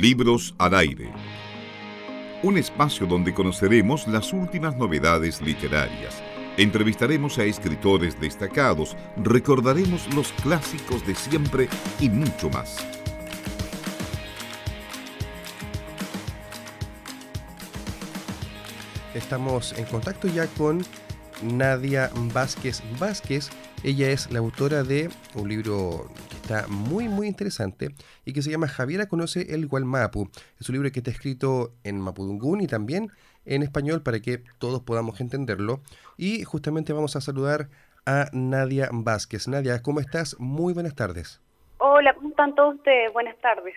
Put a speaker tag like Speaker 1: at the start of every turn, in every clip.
Speaker 1: Libros al aire. Un espacio donde conoceremos las últimas novedades literarias. Entrevistaremos a escritores destacados, recordaremos los clásicos de siempre y mucho más.
Speaker 2: Estamos en contacto ya con Nadia Vázquez Vázquez. Ella es la autora de un libro está muy muy interesante y que se llama Javiera conoce el Gualmapu. Es un libro que está escrito en mapudungún y también en español para que todos podamos entenderlo. Y justamente vamos a saludar a Nadia Vázquez. Nadia, ¿cómo estás? Muy buenas tardes.
Speaker 3: Hola, ¿cómo están todos ustedes? Buenas tardes.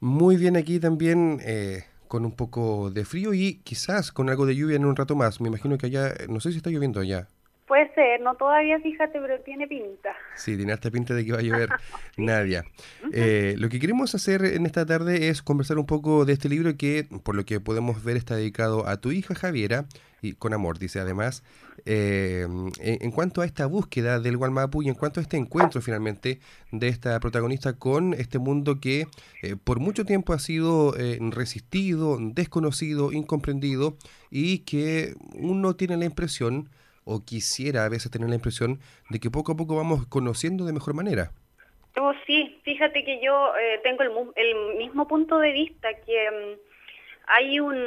Speaker 2: Muy bien aquí también. Eh, con un poco de frío y quizás con algo de lluvia en un rato más. Me imagino que allá, no sé si está lloviendo allá.
Speaker 3: Puede ser, no todavía, fíjate, pero tiene pinta.
Speaker 2: Sí, tiene esta pinta de que va a llover, Nadia. Eh, lo que queremos hacer en esta tarde es conversar un poco de este libro que, por lo que podemos ver, está dedicado a tu hija Javiera, y con amor, dice además, eh, en, cuanto a esta búsqueda del Gualmapu y en cuanto a este encuentro finalmente de esta protagonista con este mundo que eh, por mucho tiempo ha sido resistido, desconocido, incomprendido y que uno tiene la impresión o quisiera a veces tener la impresión de que poco a poco vamos conociendo de mejor manera.
Speaker 3: Oh, sí, fíjate que yo eh, tengo el, mismo punto de vista, que mm, hay un,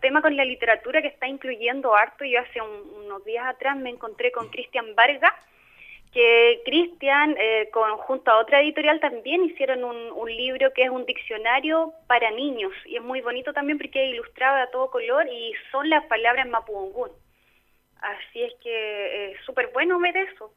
Speaker 3: tema con la literatura que está incluyendo harto. Yo hace unos días atrás me encontré con Cristian Vargas, que Cristian, eh, junto a otra editorial, también hicieron un, un, libro que es un diccionario para niños, y es muy bonito también porque es ilustrado a todo color y son las palabras mapudungún. Así es que es eh, súper bueno ver eso.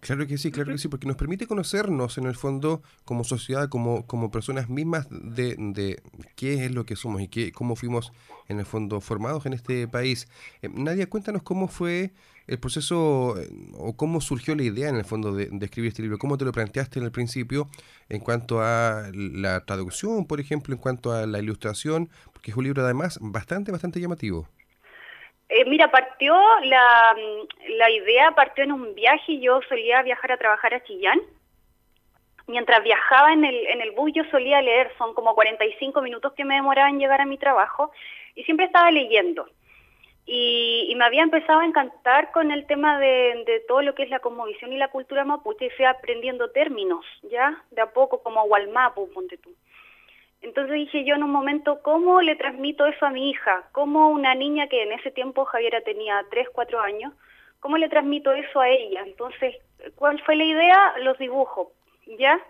Speaker 2: Claro que sí, claro que sí, porque nos permite conocernos en el fondo como sociedad, como, como personas mismas de, de qué es lo que somos y qué, cómo fuimos en el fondo formados en este país. Eh, Nadia, cuéntanos cómo fue el proceso eh, o cómo surgió la idea en el fondo de, de, escribir este libro, cómo te lo planteaste en el principio en cuanto a la traducción, por ejemplo, en cuanto a la ilustración, porque es un libro además bastante, bastante llamativo.
Speaker 3: Eh, mira, partió la, la idea, partió en un viaje, yo solía viajar a trabajar a Chillán. Mientras viajaba en el, en el bus yo solía leer, son como 45 minutos que me demoraba en llegar a mi trabajo y siempre estaba leyendo. Y, me había empezado a encantar con el tema de, de, todo lo que es la cosmovisión y la cultura mapuche y fui aprendiendo términos, ¿ya? De a poco, como Walmapu, ponte tú. Entonces dije yo en un momento, ¿cómo le transmito eso a mi hija? ¿Cómo una niña que en ese tiempo Javiera tenía 3, 4 años, cómo le transmito eso a ella? Entonces, ¿cuál fue la idea? Los dibujos, ¿ya?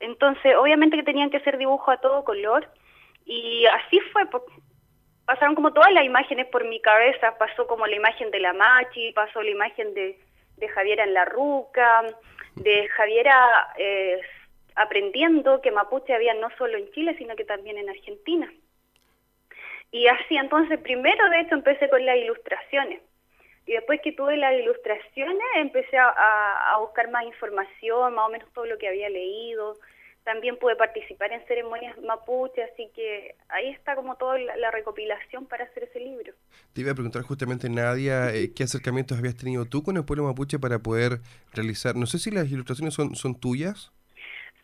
Speaker 3: Entonces, obviamente que tenían que ser dibujos a todo color y así fue, pasaron como todas las imágenes por mi cabeza, pasó como la imagen de la Machi, pasó la imagen de, de Javiera en la Ruca, de Javiera... Eh, aprendiendo que mapuche había no solo en Chile, sino que también en Argentina. Y así, entonces, primero de hecho empecé con las ilustraciones. Y después que tuve las ilustraciones, empecé a, buscar más información, más o menos todo lo que había leído. También pude participar en ceremonias mapuche, así que ahí está como toda la, recopilación para hacer ese libro.
Speaker 2: Te iba a preguntar justamente, Nadia, eh, ¿qué acercamientos habías tenido tú con el pueblo mapuche para poder realizar? No sé si las ilustraciones son, son tuyas.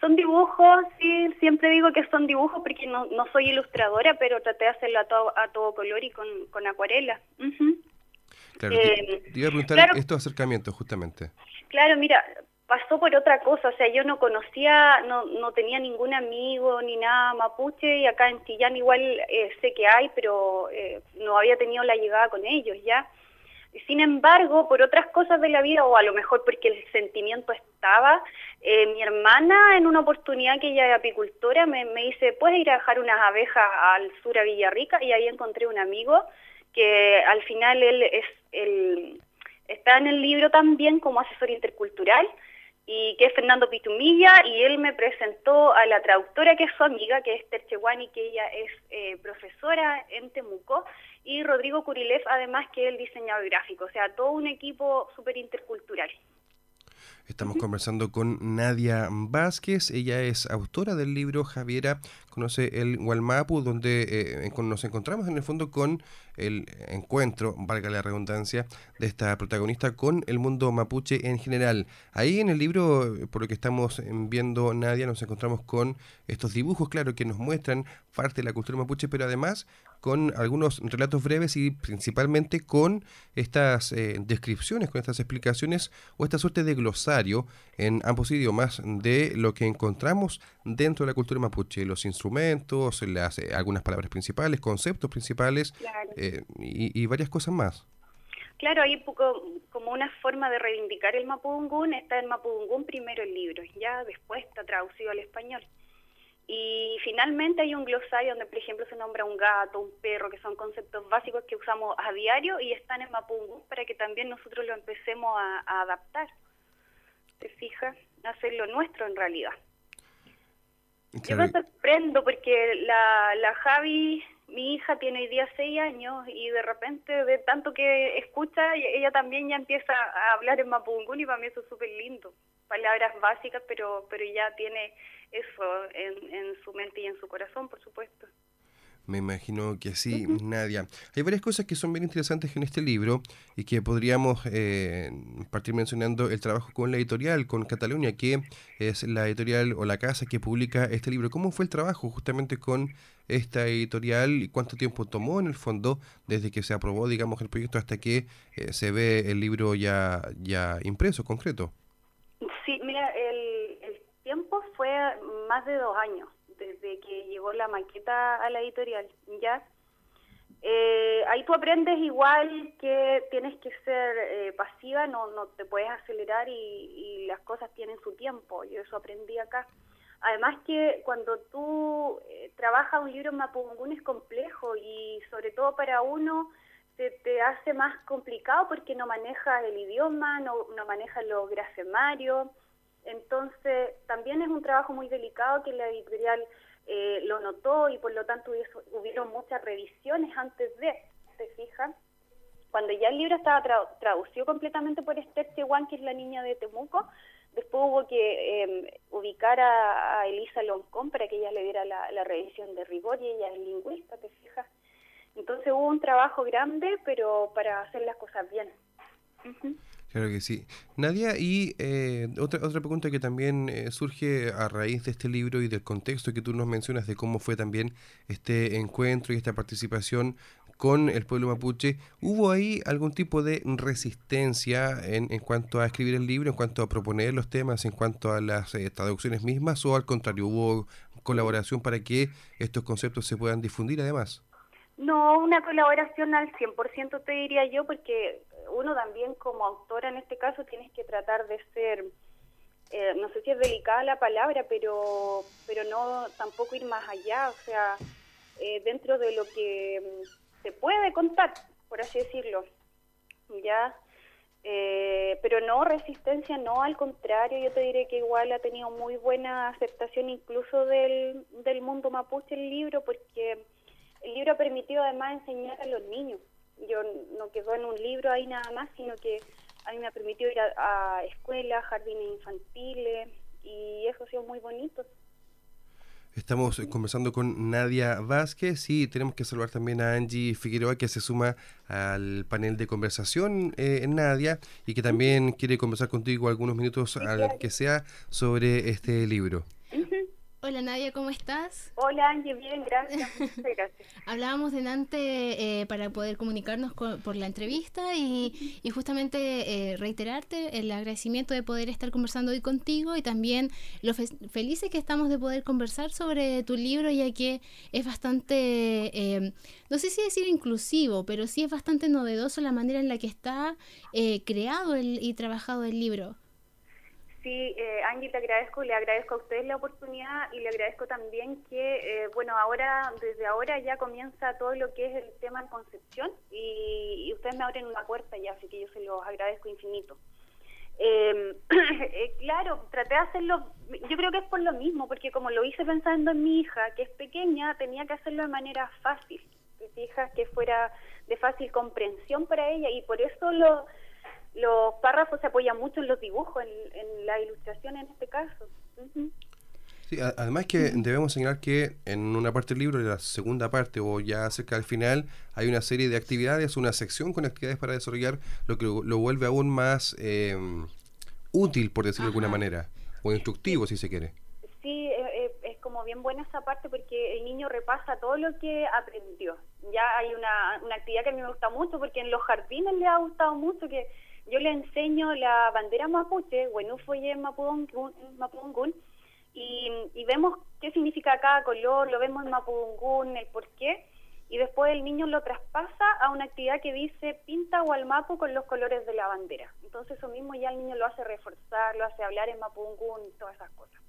Speaker 3: Son dibujos, sí, siempre digo que son dibujos porque no, no soy ilustradora, pero traté de hacerlo a todo, a todo color y con, con acuarela.
Speaker 2: Claro, eh, te, iba a preguntar estos acercamientos justamente.
Speaker 3: Claro, mira, pasó por otra cosa, o sea, yo no conocía, no, no tenía ningún amigo ni nada mapuche y acá en Chillán igual eh, sé que hay, pero eh, no había tenido la llegada con ellos ya. Sin embargo, por otras cosas de la vida, o a lo mejor porque el sentimiento estaba, eh, mi hermana en una oportunidad que ella es apicultora me, dice, ¿puedes ir a dejar unas abejas al sur a Villarrica? Y ahí encontré un amigo que al final él es el, está en el libro también como asesor intercultural y que es Fernando Pitumilla, y él me presentó a la traductora que es su amiga, que es Tercheguani, que ella es eh, profesora en Temuco, y Rodrigo Curilev, además, que es el diseñador gráfico, o sea, todo un equipo súper intercultural.
Speaker 2: Estamos conversando con Nadia Vázquez, ella es autora del libro Javiera conoce el Walmapu, donde eh, nos encontramos en el fondo con el encuentro, valga la redundancia, de esta protagonista con el mundo mapuche en general. Ahí en el libro, por lo que estamos viendo Nadia, nos encontramos con estos dibujos, claro, que nos muestran parte de la cultura mapuche, pero además con algunos relatos breves y principalmente con estas eh, descripciones, con estas explicaciones o esta suerte de glosario en ambos idiomas de lo que encontramos dentro de la cultura mapuche, los instrumentos, las, eh, algunas palabras principales, conceptos principales eh, y, varias cosas más.
Speaker 3: Claro, ahí poco, como una forma de reivindicar el mapudungún, está el mapudungún primero el libro, ya después está traducido al español. Y finalmente hay un glosario donde, por ejemplo, se nombra un gato, un perro, que son conceptos básicos que usamos a diario y están en Mapungu para que también nosotros lo empecemos a, adaptar. ¿Te fijas? Hacerlo nuestro en realidad. Yo me sorprendo porque la, la Javi, mi hija, tiene hoy día seis años y de repente, de tanto que escucha, ella también ya empieza a hablar en Mapungu y para mí eso es súper lindo. Palabras básicas, pero, pero ya tiene eso en, en su mente y en su corazón, por supuesto.
Speaker 2: Me imagino que sí, Nadia. Hay varias cosas que son bien interesantes en este libro y que podríamos eh, partir mencionando el trabajo con la editorial, con Cataluña, que es la editorial o la casa que publica este libro. ¿Cómo fue el trabajo justamente con esta editorial y cuánto tiempo tomó en el fondo desde que se aprobó, digamos, el proyecto hasta que eh, se ve el libro ya, ya impreso, concreto?
Speaker 3: Sí, mira, el, el tiempo fue más de dos años desde que llegó la maqueta a la editorial, ¿ya? Eh, ahí tú aprendes igual que tienes que ser eh, pasiva, no, no te puedes acelerar y, las cosas tienen su tiempo, yo eso aprendí acá. Además que cuando tú eh, trabajas un libro en Mapudungún es complejo y sobre todo para uno se te hace más complicado porque no manejas el idioma, no, no manejas los grafemarios, entonces, también es un trabajo muy delicado que la editorial eh, lo notó y por lo tanto hubieron muchas revisiones antes de, ¿se fijan? Cuando ya el libro estaba traducido completamente por Esther Chewan, que es la niña de Temuco, después hubo que em, ubicar a, Elisa Loncón para que ella le diera la, revisión de rigor y ella es lingüista, ¿te fijas? Entonces hubo un trabajo grande, pero para hacer las cosas bien.
Speaker 2: Claro que sí. Nadia, y eh, otra, otra pregunta que también eh, surge a raíz de este libro y del contexto que tú nos mencionas de cómo fue también este encuentro y esta participación con el pueblo mapuche, ¿hubo ahí algún tipo de resistencia en, en cuanto a escribir el libro, en cuanto a proponer los temas, en cuanto a las eh, traducciones mismas, o al contrario, hubo colaboración para que estos conceptos se puedan difundir además?
Speaker 3: No, una colaboración al 100% te diría yo, porque uno también como autora en este caso tienes que tratar de ser, eh, no sé si es delicada la palabra, pero, pero no tampoco ir más allá, o sea, eh, dentro de lo que mm, se puede contar, por así decirlo, ya. Eh, pero no resistencia, no, al contrario, yo te diré que igual ha tenido muy buena aceptación incluso del, del mundo mapuche el libro, porque el libro ha permitido además enseñar a los niños. Yo no quedo en un libro ahí nada más, sino que a mí me ha permitido ir a, escuelas, jardines infantiles, y eso ha sido muy bonito.
Speaker 2: Estamos conversando con Nadia Vázquez y tenemos que saludar también a Angie Figueroa que se suma al panel de conversación, eh, Nadia, y que también quiere conversar contigo algunos minutos, al que sea, sobre este libro.
Speaker 4: Hola Nadia, ¿cómo estás?
Speaker 3: Hola Angie, bien, gracias. gracias.
Speaker 4: Hablábamos delante eh, para poder comunicarnos por la entrevista y, justamente eh, reiterarte el agradecimiento de poder estar conversando hoy contigo y también lo felices que estamos de poder conversar sobre tu libro ya que es bastante, eh, no sé si decir inclusivo, pero sí es bastante novedoso la manera en la que está creado el, y trabajado el libro.
Speaker 3: Sí, eh, Angie, agradezco, le agradezco a ustedes la oportunidad y le agradezco también que, eh, bueno, ahora, desde ahora ya comienza todo lo que es el tema en Concepción y, ustedes me abren una puerta ya, así que yo se los agradezco infinito. Em, eh, claro, traté de hacerlo, yo creo que es por lo mismo, porque como lo hice pensando en mi hija, que es pequeña, tenía que hacerlo de manera fácil, ¿te fijas? Que fuera de fácil comprensión para ella y por eso lo los párrafos se apoyan mucho en los dibujos, en, la ilustración en este caso.
Speaker 2: además que debemos señalar que en una parte del libro, en la segunda parte o ya cerca del final, hay una serie de actividades, una sección con actividades para desarrollar, lo que lo vuelve aún más eh, útil, por decirlo de alguna manera, o instructivo si se quiere.
Speaker 3: Sí, es como bien buena esa parte porque el niño repasa todo lo que aprendió. Ya hay una, una actividad que a mí me gusta mucho porque en los jardines le ha gustado mucho que yo le enseño la bandera mapuche, Wenufoye Mapudungun, y, y vemos qué significa cada color, lo vemos en Mapudungun, el por qué, y después el niño lo traspasa a una actividad que dice pinta o al mapu con los colores de la bandera. Entonces eso mismo ya el niño lo hace reforzar, lo hace hablar en Mapudungun y todas esas cosas.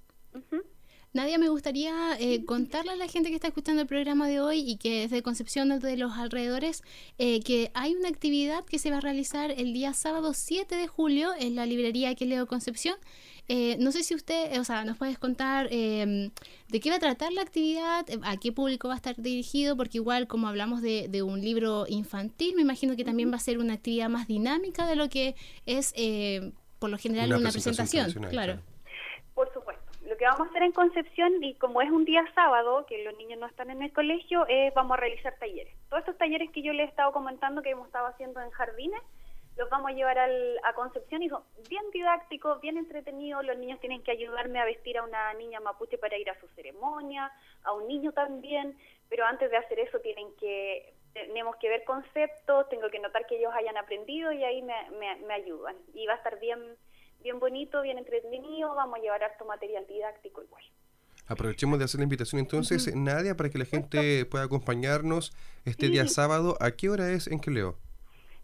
Speaker 4: Nadia, me gustaría eh, contarle a la gente que está escuchando el programa de hoy y que es de Concepción de los alrededores eh, que hay una actividad que se va a realizar el día sábado 7 de julio en la librería que leo Concepción. Eh, no sé si usted, o sea, nos puedes contar em, de qué va a tratar la actividad, a qué público va a estar dirigido, porque igual como hablamos de, de un libro infantil, me imagino que también va a ser una actividad más dinámica de lo que es, por lo general, una, presentación. claro.
Speaker 3: Por supuesto que vamos a hacer en Concepción, y como es un día sábado, que los niños no están en el colegio, es vamos a realizar talleres. Todos estos talleres que yo les he estado comentando que hemos estado haciendo en jardines, los vamos a llevar al, a Concepción y son bien didácticos, bien entretenidos. Los niños tienen que ayudarme a vestir a una niña mapuche para ir a su ceremonia, a un niño también, pero antes de hacer eso tienen que tenemos que ver conceptos, tengo que notar que ellos hayan aprendido y ahí me, me ayudan. Y va a estar bien bien bonito, bien entretenido, vamos a llevar harto material didáctico igual.
Speaker 2: Aprovechemos de hacer la invitación entonces, Nadia, para que la gente pueda acompañarnos este día sábado. ¿A qué hora es en leo?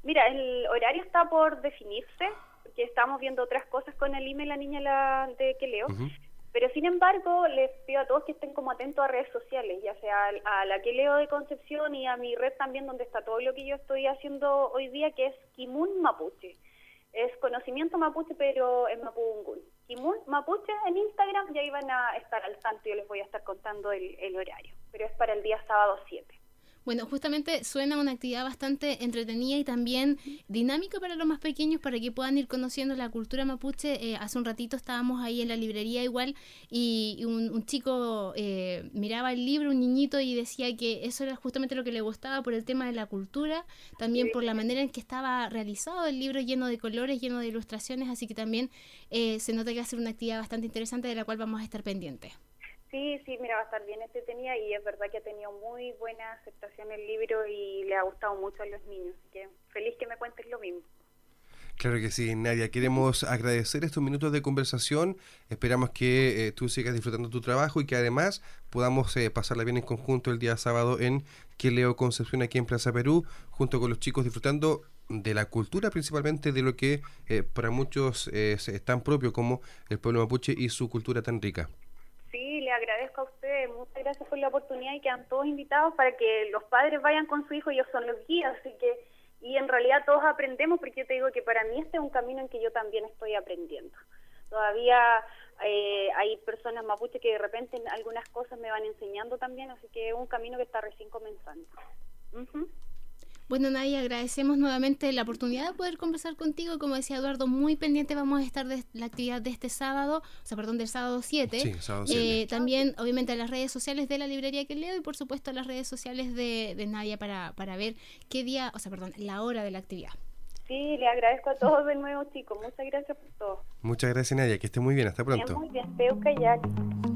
Speaker 3: Mira, el horario está por definirse, porque estamos viendo otras cosas con el email la niña la, de Queleo. Pero sin embargo, les pido a todos que estén como atentos a redes sociales, ya sea a la que leo de Concepción y a mi red también, donde está todo lo que yo estoy haciendo hoy día, que es Kimun Mapuche es conocimiento mapuche, pero en mapudungun. Kimun Mapuche en Instagram ya iban a estar al tanto, yo les voy a estar contando el, el horario, pero es para el día sábado 7.
Speaker 4: Bueno, justamente suena una actividad bastante entretenida y también dinámica para los más pequeños para que puedan ir conociendo la cultura mapuche. Eh, hace un ratito estábamos ahí en la librería igual y, un, chico eh, miraba el libro, un niñito, y decía que eso era justamente lo que le gustaba por el tema de la cultura, también por la manera en que estaba realizado el libro lleno de colores, lleno de ilustraciones, así que también eh, se nota que va a ser una actividad bastante interesante de la cual vamos a estar pendientes.
Speaker 3: Sí, sí, mira, va a estar bien entretenida y es verdad que ha tenido muy buena aceptación el libro y le ha gustado mucho a los niños. Así que feliz que me cuentes lo mismo.
Speaker 2: Claro que sí, Nadia. Queremos agradecer estos minutos de conversación. Esperamos que eh, tú sigas disfrutando tu trabajo y que además podamos eh, pasarla bien en conjunto el día sábado en Queleo Concepción aquí en Plaza Perú, junto con los chicos disfrutando de la cultura, principalmente de lo que eh, para muchos es tan propio como el pueblo mapuche y su cultura tan rica
Speaker 3: le agradezco a ustedes, muchas gracias por la oportunidad y quedan todos invitados para que los padres vayan con su hijo, ellos son los guías, así que, y en realidad todos aprendemos, porque yo te digo que para mí este es un camino en que yo también estoy aprendiendo. Todavía eh, hay personas mapuche que de repente en algunas cosas me van enseñando también, así que es un camino que está recién comenzando.
Speaker 4: Bueno, Nadia, agradecemos nuevamente la oportunidad de poder conversar contigo. Como decía Eduardo, muy pendiente vamos a estar de la actividad de este sábado, o sea, perdón, del sábado 7.
Speaker 2: Sí, sábado 7.
Speaker 4: Eh, también, obviamente, a las redes sociales de la librería que leo y, por supuesto, a las redes sociales de, de Nadia para, para ver qué día, o sea, perdón, la hora de la actividad.
Speaker 3: Sí, le agradezco a todos de nuevo, chicos. Muchas gracias por todo.
Speaker 2: Muchas gracias, Nadia. Que esté muy bien. Hasta pronto.
Speaker 3: Muy bien.